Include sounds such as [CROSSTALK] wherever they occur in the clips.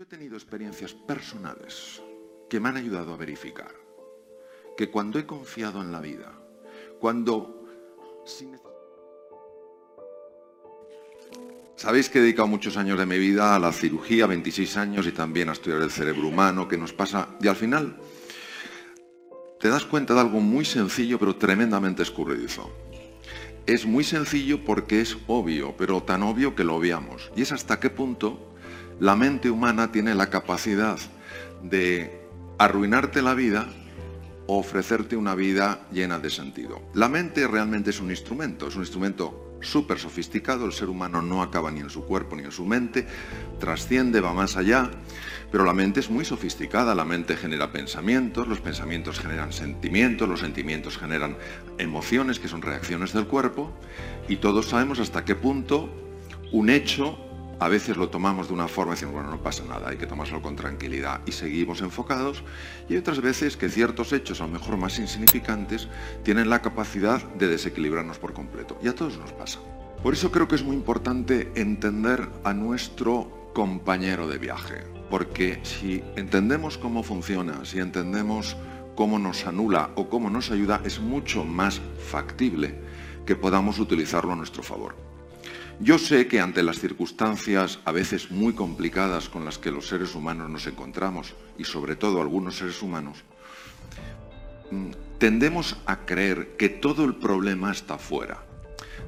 He tenido experiencias personales que me han ayudado a verificar que cuando he confiado en la vida, cuando... Sabéis que he dedicado muchos años de mi vida a la cirugía, 26 años, y también a estudiar el cerebro humano, que nos pasa, y al final te das cuenta de algo muy sencillo, pero tremendamente escurridizo. Es muy sencillo porque es obvio, pero tan obvio que lo obviamos. Y es hasta qué punto la mente humana tiene la capacidad de arruinarte la vida o ofrecerte una vida llena de sentido. La mente realmente es un instrumento, es un instrumento súper sofisticado, el ser humano no acaba ni en su cuerpo ni en su mente, trasciende, va más allá, pero la mente es muy sofisticada, la mente genera pensamientos, los pensamientos generan sentimientos, los sentimientos generan emociones que son reacciones del cuerpo y todos sabemos hasta qué punto un hecho a veces lo tomamos de una forma y decimos, bueno, no pasa nada, hay que tomárselo con tranquilidad y seguimos enfocados. Y otras veces que ciertos hechos, a lo mejor más insignificantes, tienen la capacidad de desequilibrarnos por completo. Y a todos nos pasa. Por eso creo que es muy importante entender a nuestro compañero de viaje. Porque si entendemos cómo funciona, si entendemos cómo nos anula o cómo nos ayuda, es mucho más factible que podamos utilizarlo a nuestro favor. Yo sé que ante las circunstancias a veces muy complicadas con las que los seres humanos nos encontramos, y sobre todo algunos seres humanos, mm, tendemos a creer que todo el problema está fuera.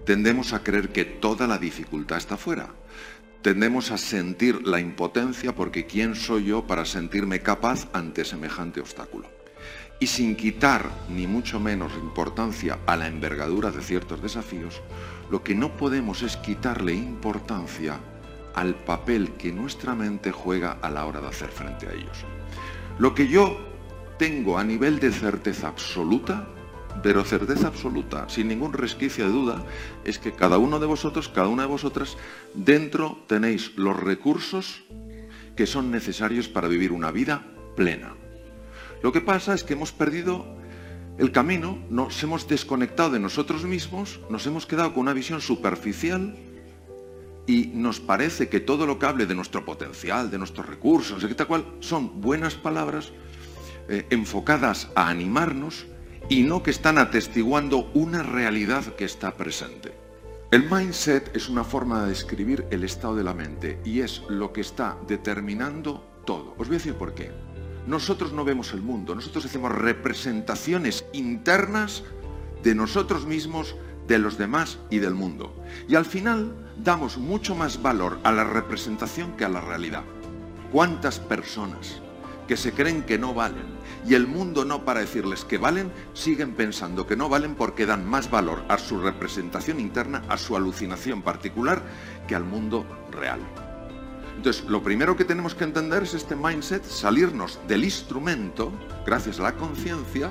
Tendemos a creer que toda la dificultad está fuera. Tendemos a sentir la impotencia porque ¿quién soy yo para sentirme capaz ante semejante obstáculo? Y sin quitar ni mucho menos importancia a la envergadura de ciertos desafíos, lo que no podemos es quitarle importancia al papel que nuestra mente juega a la hora de hacer frente a ellos. Lo que yo tengo a nivel de certeza absoluta, pero certeza absoluta, sin ningún resquicio de duda, es que cada uno de vosotros, cada una de vosotras, dentro tenéis los recursos que son necesarios para vivir una vida plena. Lo que pasa es que hemos perdido el camino, nos hemos desconectado de nosotros mismos, nos hemos quedado con una visión superficial y nos parece que todo lo que hable de nuestro potencial, de nuestros recursos, de cual, son buenas palabras eh, enfocadas a animarnos y no que están atestiguando una realidad que está presente. El mindset es una forma de describir el estado de la mente y es lo que está determinando todo. Os voy a decir por qué. Nosotros no vemos el mundo, nosotros hacemos representaciones internas de nosotros mismos, de los demás y del mundo. Y al final damos mucho más valor a la representación que a la realidad. ¿Cuántas personas que se creen que no valen y el mundo no para decirles que valen, siguen pensando que no valen porque dan más valor a su representación interna, a su alucinación particular, que al mundo real? Entonces, lo primero que tenemos que entender es este mindset, salirnos del instrumento, gracias a la conciencia,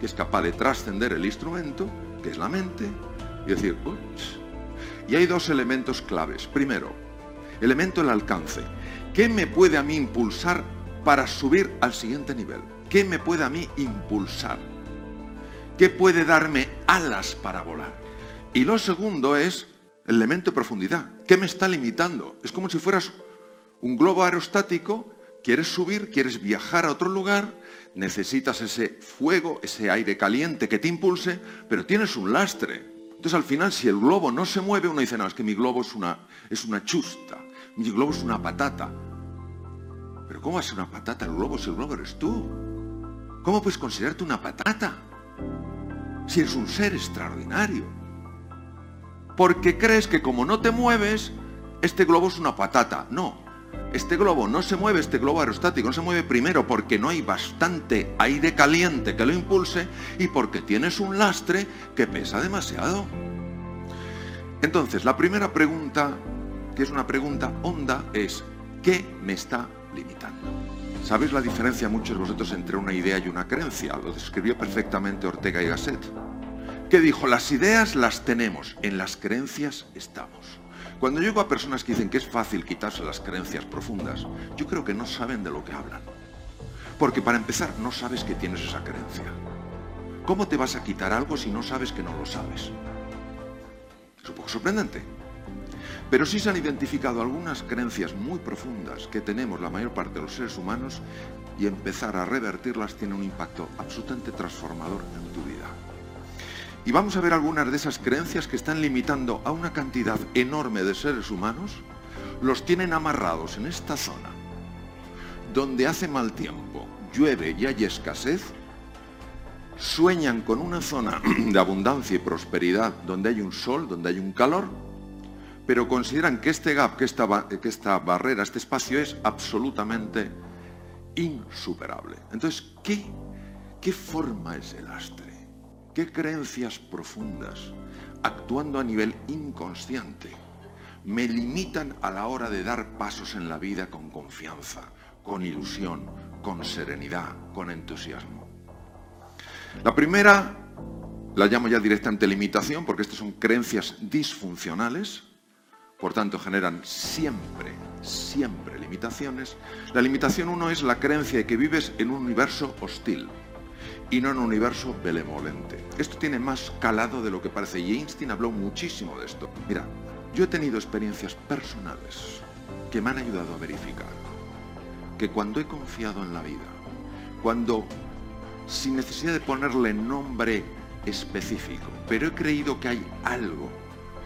que es capaz de trascender el instrumento, que es la mente, y decir, Ups. y hay dos elementos claves. Primero, elemento el alcance. ¿Qué me puede a mí impulsar para subir al siguiente nivel? ¿Qué me puede a mí impulsar? ¿Qué puede darme alas para volar? Y lo segundo es el elemento de profundidad. ¿Qué me está limitando? Es como si fueras un globo aerostático, quieres subir, quieres viajar a otro lugar, necesitas ese fuego, ese aire caliente que te impulse, pero tienes un lastre. Entonces al final si el globo no se mueve, uno dice, no, es que mi globo es una, es una chusta, mi globo es una patata. Pero ¿cómo va a ser una patata el globo si el globo eres tú? ¿Cómo puedes considerarte una patata? Si eres un ser extraordinario porque crees que como no te mueves, este globo es una patata. No, este globo no se mueve, este globo aerostático no se mueve primero porque no hay bastante aire caliente que lo impulse y porque tienes un lastre que pesa demasiado. Entonces, la primera pregunta, que es una pregunta honda, es, ¿qué me está limitando? ¿Sabéis la diferencia muchos de vosotros entre una idea y una creencia? Lo describió perfectamente Ortega y Gasset que dijo, las ideas las tenemos, en las creencias estamos. Cuando llego a personas que dicen que es fácil quitarse las creencias profundas, yo creo que no saben de lo que hablan. Porque para empezar, no sabes que tienes esa creencia. ¿Cómo te vas a quitar algo si no sabes que no lo sabes? Es un poco sorprendente. Pero sí se han identificado algunas creencias muy profundas que tenemos la mayor parte de los seres humanos y empezar a revertirlas tiene un impacto absolutamente transformador en tu vida. Y vamos a ver algunas de esas creencias que están limitando a una cantidad enorme de seres humanos, los tienen amarrados en esta zona, donde hace mal tiempo, llueve y hay escasez, sueñan con una zona [CLEARS THROAT] de abundancia y prosperidad, donde hay un sol, donde hay un calor, pero consideran que este gap, que esta, barrera, este espacio es absolutamente insuperable. Entonces, ¿qué, ¿qué forma es el astre? ¿Qué creencias profundas, actuando a nivel inconsciente, me limitan a la hora de dar pasos en la vida con confianza, con ilusión, con serenidad, con entusiasmo? La primera la llamo ya directamente limitación porque estas son creencias disfuncionales por tanto generan siempre, siempre limitaciones. La limitación uno es la creencia de que vives en un universo hostil y no en un universo benevolente. Esto tiene más calado de lo que parece y Einstein habló muchísimo de esto. Mira, yo he tenido experiencias personales que me han ayudado a verificar que cuando he confiado en la vida, cuando sin necesidad de ponerle nombre específico, pero he creído que hay algo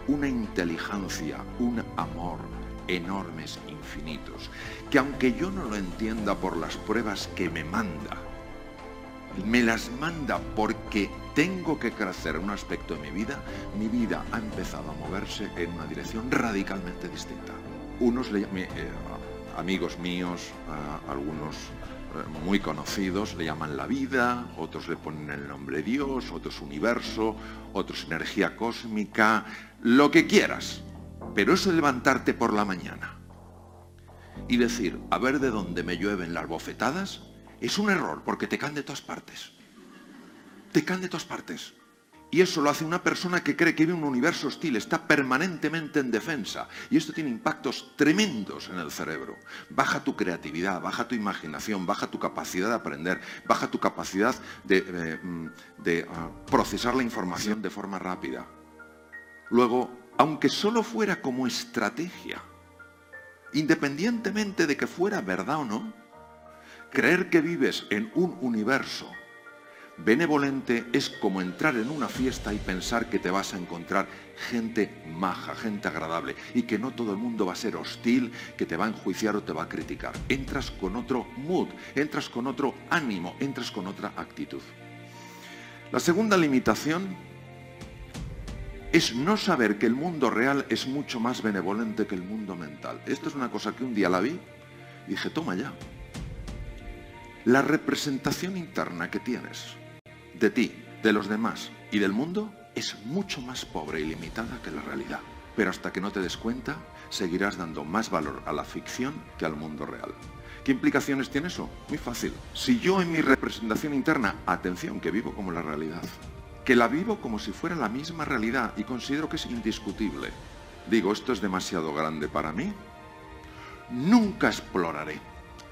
una inteligencia, un amor enormes, infinitos, que aunque yo no lo entienda por las pruebas que me manda, me las manda porque tengo que crecer en un aspecto de mi vida, mi vida ha empezado a moverse en una dirección radicalmente distinta. Unos eh, amigos míos, algunos eh, muy conocidos le llaman la vida, otros le ponen el nombre Dios, otros universo, otros energía cósmica, lo que quieras. Pero eso levantarte por la mañana y decir, a ver de dónde me llueven las bofetadas, es un error porque te caen de todas partes. Te caen de todas partes. Y eso lo hace una persona que cree que vive un universo hostil, está permanentemente en defensa. Y esto tiene impactos tremendos en el cerebro. Baja tu creatividad, baja tu imaginación, baja tu capacidad de aprender, baja tu capacidad de, eh, mm, ah, procesar la información de forma rápida. Luego, aunque solo fuera como estrategia, independientemente de que fuera verdad o no, creer que vives en un universo Benevolente es como entrar en una fiesta y pensar que te vas a encontrar gente maja, gente agradable y que no todo el mundo va a ser hostil, que te va a enjuiciar o te va a criticar. Entras con otro mood, entras con otro ánimo, entras con otra actitud. La segunda limitación es no saber que el mundo real es mucho más benevolente que el mundo mental. Esto es una cosa que un día la vi y dije, toma ya. La representación interna que tienes de ti, de los demás y del mundo es mucho más pobre y limitada que la realidad. Pero hasta que no te des cuenta, seguirás dando más valor a la ficción que al mundo real. ¿Qué implicaciones tiene eso? Muy fácil. Si yo en mi representación interna, atención, que vivo como la realidad, que la vivo como si fuera la misma realidad y considero que es indiscutible, digo, esto es demasiado grande para mí, nunca exploraré,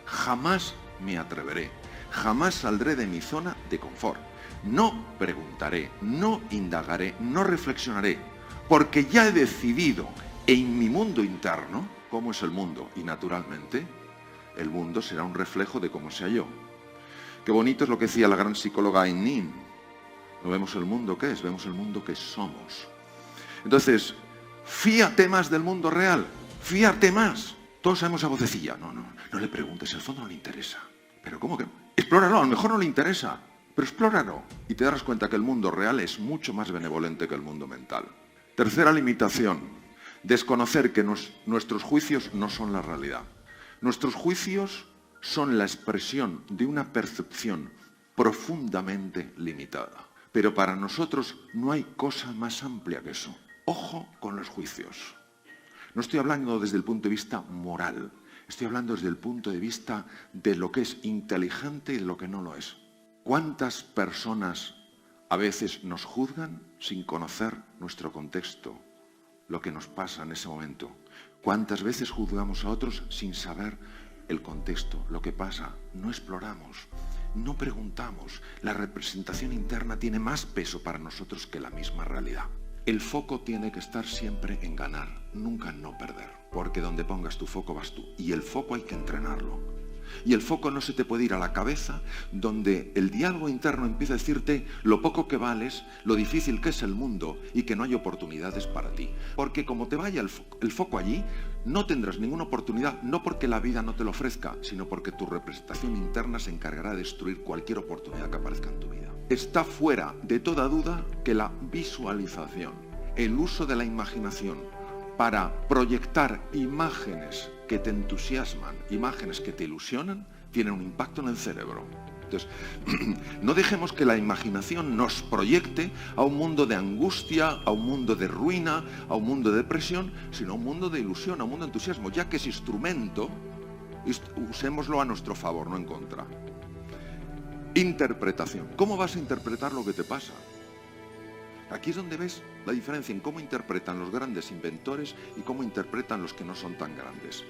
jamás me atreveré, jamás saldré de mi zona de confort no preguntaré, no indagaré, no reflexionaré, porque ya he decidido en mi mundo interno cómo es el mundo y naturalmente el mundo será un reflejo de cómo sea yo. Qué bonito es lo que decía la gran psicóloga Ayn. No vemos el mundo que es, vemos el mundo que somos. Entonces, fíate más del mundo real, fíate más. Todos sabemos a vocecilla. No, no, no le preguntes, el fondo no le interesa. Pero ¿cómo que? Explóralo, a lo mejor no le interesa. Pero explóralo y te darás cuenta que el mundo real es mucho más benevolente que el mundo mental. Tercera limitación, desconocer que nuestros juicios no son la realidad. Nuestros juicios son la expresión de una percepción profundamente limitada. Pero para nosotros no hay cosa más amplia que eso. Ojo con los juicios. No estoy hablando desde el punto de vista moral, estoy hablando desde el punto de vista de lo que es inteligente y de lo que no lo es. ¿Cuántas personas a veces nos juzgan sin conocer nuestro contexto, lo que nos pasa en ese momento? ¿Cuántas veces juzgamos a otros sin saber el contexto, lo que pasa? No exploramos, no preguntamos. La representación interna tiene más peso para nosotros que la misma realidad. El foco tiene que estar siempre en ganar, nunca en no perder, porque donde pongas tu foco vas tú. Y el foco hay que entrenarlo. Y el foco no se te puede ir a la cabeza donde el diálogo interno empieza a decirte lo poco que vales, lo difícil que es el mundo y que no hay oportunidades para ti. Porque como te vaya el, foco allí, no tendrás ninguna oportunidad, no porque la vida no te lo ofrezca, sino porque tu representación interna se encargará de destruir cualquier oportunidad que aparezca en tu vida. Está fuera de toda duda que la visualización, el uso de la imaginación para proyectar imágenes que te entusiasman, imágenes que te ilusionan, tienen un impacto en el cerebro. Entonces, [CLEARS THROAT] no dejemos que la imaginación nos proyecte a un mundo de angustia, a un mundo de ruina, a un mundo de depresión, sino a un mundo de ilusión, a un mundo de entusiasmo, ya que ese instrumento, usémoslo a nuestro favor, no en contra. Interpretación. ¿Cómo vas a interpretar lo que te pasa? Aquí es donde ves la diferencia en cómo interpretan los grandes inventores y cómo interpretan los que no son tan grandes.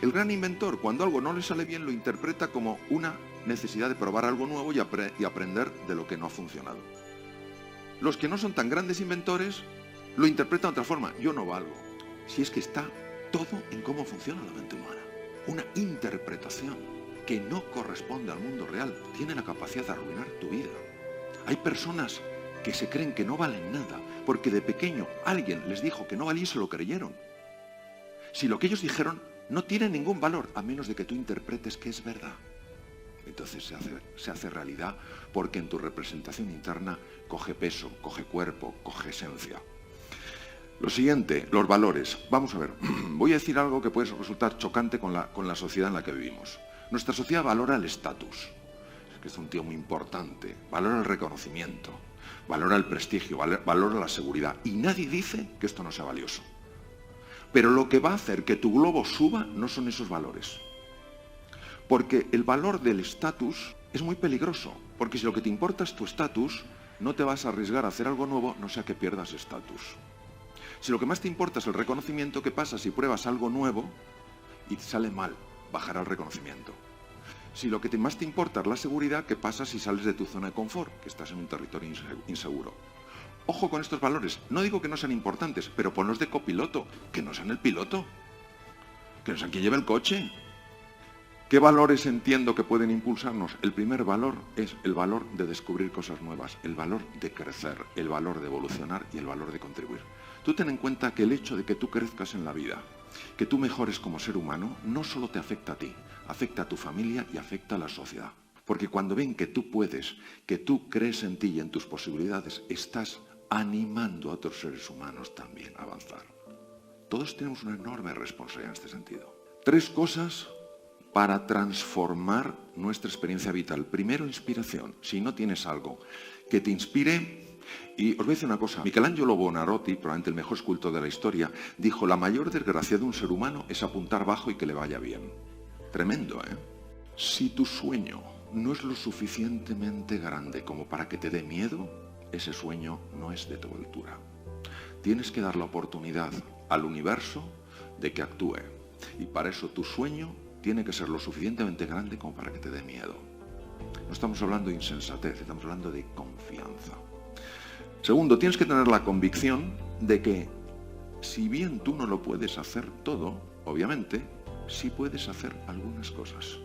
El gran inventor, cuando algo no le sale bien, lo interpreta como una necesidad de probar algo nuevo y, aprender de lo que no ha funcionado. Los que no son tan grandes inventores lo interpretan de otra forma. Yo no valgo. Si es que está todo en cómo funciona la mente humana. Una interpretación que no corresponde al mundo real tiene la capacidad de arruinar tu vida. Hay personas que se creen que no valen nada porque de pequeño alguien les dijo que no valía y se lo creyeron. Si lo que ellos dijeron no tiene ningún valor a menos de que tú interpretes que es verdad entonces se hace, realidad porque en tu representación interna coge peso, coge cuerpo, coge esencia. Lo siguiente, los valores. Vamos a ver, [CLEARS THROAT] voy a decir algo que puede resultar chocante con la, con la sociedad en la que vivimos. Nuestra sociedad valora el estatus, que es un tío muy importante, valora el reconocimiento, valora el prestigio, valora la seguridad. Y nadie dice que esto no sea valioso. Pero lo que va a hacer que tu globo suba no son esos valores. Porque el valor del estatus es muy peligroso, porque si lo que te importa es tu estatus, no te vas a arriesgar a hacer algo nuevo, no sea que pierdas estatus. Si lo que más te importa es el reconocimiento, ¿qué pasa si pruebas algo nuevo y sale mal? Bajará el reconocimiento. Si lo que más te importa es la seguridad, ¿qué pasa si sales de tu zona de confort, que estás en un territorio inseguro? Ojo con estos valores. No digo que no sean importantes, pero ponlos de copiloto, que no sean el piloto. Que no sean quien lleve el coche. ¿Qué valores entiendo que pueden impulsarnos? El primer valor es el valor de descubrir cosas nuevas, el valor de crecer, el valor de evolucionar y el valor de contribuir. Tú ten en cuenta que el hecho de que tú crezcas en la vida, que tú mejores como ser humano, no solo te afecta a ti, afecta a tu familia y afecta a la sociedad. Porque cuando ven que tú puedes, que tú crees en ti y en tus posibilidades, estás animando a otros seres humanos también a avanzar. Todos tenemos una enorme responsabilidad en este sentido. Tres cosas para transformar nuestra experiencia vital. Primero, inspiración. Si no tienes algo que te inspire, y os voy a decir una cosa, Michelangelo Bonarotti, probablemente el mejor escultor de la historia, dijo, la mayor desgracia de un ser humano es apuntar bajo y que le vaya bien. Tremendo, ¿eh? Si tu sueño no es lo suficientemente grande como para que te dé miedo, ese sueño no es de tu altura. Tienes que dar la oportunidad al universo de que actúe. Y para eso tu sueño tiene que ser lo suficientemente grande como para que te dé miedo. No estamos hablando de insensatez, estamos hablando de confianza. Segundo, tienes que tener la convicción de que si bien tú no lo puedes hacer todo, obviamente, sí puedes hacer algunas cosas.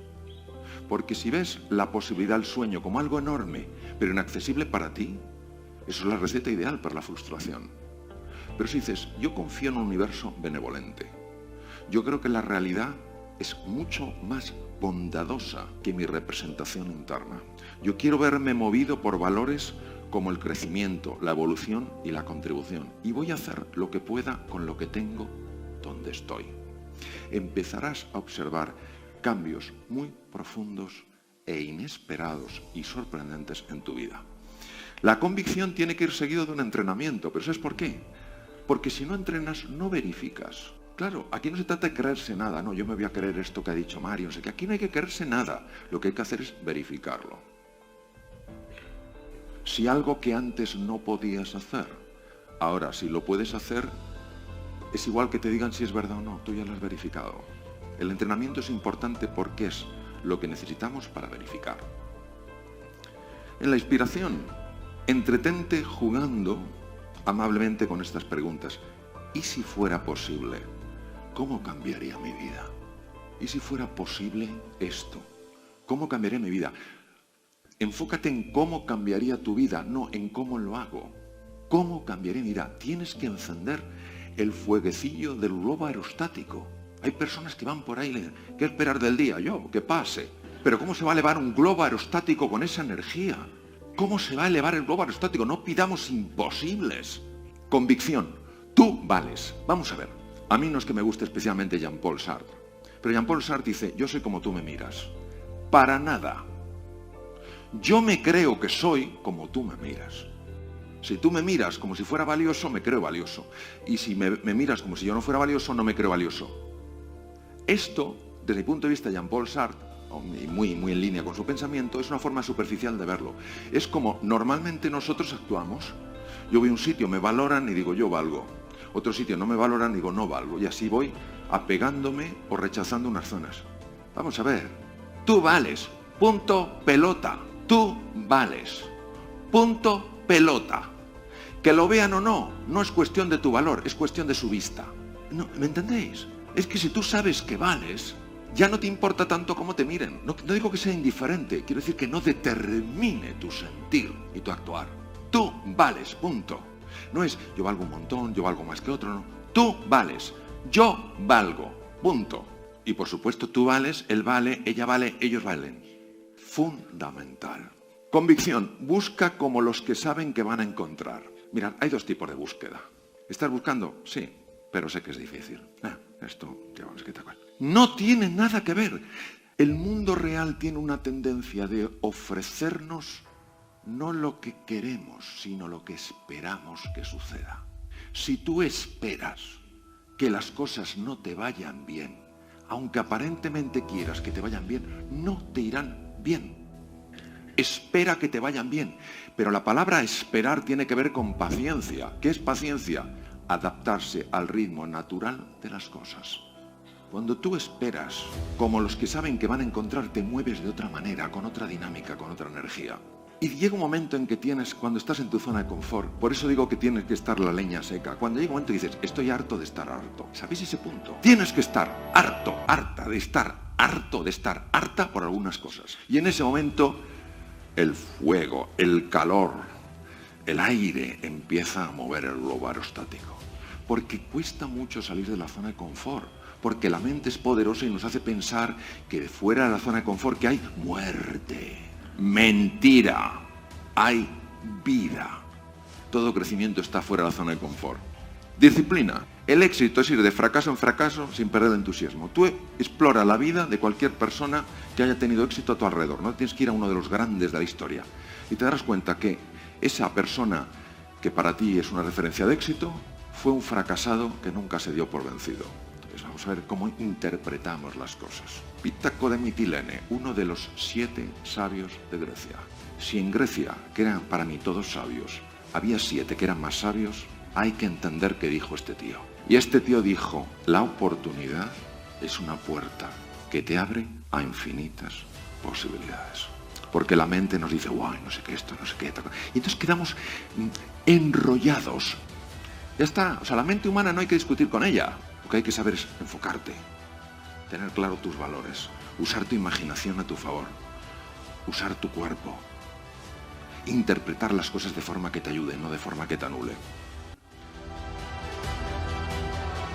Porque si ves la posibilidad del sueño como algo enorme, pero inaccesible para ti, eso es la receta ideal para la frustración. Pero si dices, yo confío en un universo benevolente, yo creo que la realidad es mucho más bondadosa que mi representación interna. Yo quiero verme movido por valores como el crecimiento, la evolución y la contribución. Y voy a hacer lo que pueda con lo que tengo donde estoy. Empezarás a observar cambios muy profundos e inesperados y sorprendentes en tu vida. La convicción tiene que ir seguido de un entrenamiento, pero ¿sabes por qué? Porque si no entrenas, no verificas. Claro, aquí no se trata de creerse nada, no, yo me voy a creer esto que ha dicho Mario, no sé que aquí no hay que creerse nada, lo que hay que hacer es verificarlo. Si algo que antes no podías hacer, ahora si lo puedes hacer, es igual que te digan si es verdad o no, tú ya lo has verificado. El entrenamiento es importante porque es lo que necesitamos para verificar. En la inspiración, entretente jugando amablemente con estas preguntas. ¿Y si fuera posible? ¿Cómo cambiaría mi vida? ¿Y si fuera posible esto? ¿Cómo cambiaría mi vida? Enfócate en cómo cambiaría tu vida, no en cómo lo hago. ¿Cómo cambiaría mi vida? Tienes que encender el fueguecillo del globo aerostático. Hay personas que van por ahí y le dicen, ¿qué esperar del día? Yo, que pase. Pero ¿cómo se va a elevar un globo aerostático con esa energía? ¿Cómo se va a elevar el globo aerostático? No pidamos imposibles. Convicción. Tú vales. Vamos a ver. A mí no es que me guste especialmente Jean-Paul Sartre. Pero Jean-Paul Sartre dice, yo soy como tú me miras. Para nada. Yo me creo que soy como tú me miras. Si tú me miras como si fuera valioso, me creo valioso. Y si me, miras como si yo no fuera valioso, no me creo valioso. Esto, desde mi punto de vista, Jean-Paul Sartre, muy, muy en línea con su pensamiento, es una forma superficial de verlo. Es como normalmente nosotros actuamos. Yo voy a un sitio, me valoran y digo yo valgo. Otro sitio no me valoran y digo no valgo. Y así voy apegándome o rechazando unas zonas. Vamos a ver. Tú vales. Punto pelota. Tú vales. Punto pelota. Que lo vean o no, no es cuestión de tu valor, es cuestión de su vista. No, ¿Me entendéis? Es que si tú sabes que vales, ya no te importa tanto cómo te miren. No, no, digo que sea indiferente, quiero decir que no determine tu sentir y tu actuar. Tú vales, punto. No es yo valgo un montón, yo valgo más que otro, no. Tú vales, yo valgo, punto. Y por supuesto tú vales, él vale, ella vale, ellos valen fundamental. Convicción, busca como los que saben que van a encontrar. Mirad, hay dos tipos de búsqueda. ¿Estás buscando? Sí, pero sé que es difícil. Ah, esto, que tal No tiene nada que ver. El mundo real tiene una tendencia de ofrecernos no lo que queremos, sino lo que esperamos que suceda. Si tú esperas que las cosas no te vayan bien, aunque aparentemente quieras que te vayan bien, no te irán bien. Espera que te vayan bien. Pero la palabra esperar tiene que ver con paciencia. ¿Qué es paciencia? Adaptarse al ritmo natural de las cosas. Cuando tú esperas, como los que saben que van a encontrar, te mueves de otra manera, con otra dinámica, con otra energía. Y llega un momento en que tienes, cuando estás en tu zona de confort, por eso digo que tienes que estar la leña seca. Cuando llega un momento y dices, estoy harto de estar harto. ¿Sabéis ese punto? Tienes que estar harto, harta de estar harto de estar harta por algunas cosas. Y en ese momento el fuego, el calor, el aire empieza a mover el globo aerostático. Porque cuesta mucho salir de la zona de confort. Porque la mente es poderosa y nos hace pensar que fuera de la zona de confort que hay muerte, mentira, hay vida. Todo crecimiento está fuera de la zona de confort. Disciplina. El éxito es ir de fracaso en fracaso sin perder el entusiasmo. Tú explora la vida de cualquier persona que haya tenido éxito a tu alrededor. No tienes que ir a uno de los grandes de la historia. Y te darás cuenta que esa persona que para ti es una referencia de éxito fue un fracasado que nunca se dio por vencido. Entonces vamos a ver cómo interpretamos las cosas. Pitaco de Mitilene, uno de los siete sabios de Grecia. Si en Grecia, que eran para mí todos sabios, había siete que eran más sabios, hay que entender qué dijo este tío. Y este tío dijo, la oportunidad es una puerta que te abre a infinitas posibilidades. Porque la mente nos dice, guay, no sé qué esto, no sé qué. Y entonces quedamos mm, enrollados. Ya está, o sea, la mente humana no hay que discutir con ella. Lo que hay que saber es enfocarte, tener claro tus valores, usar tu imaginación a tu favor, usar tu cuerpo, interpretar las cosas de forma que te ayude, no de forma que te anule.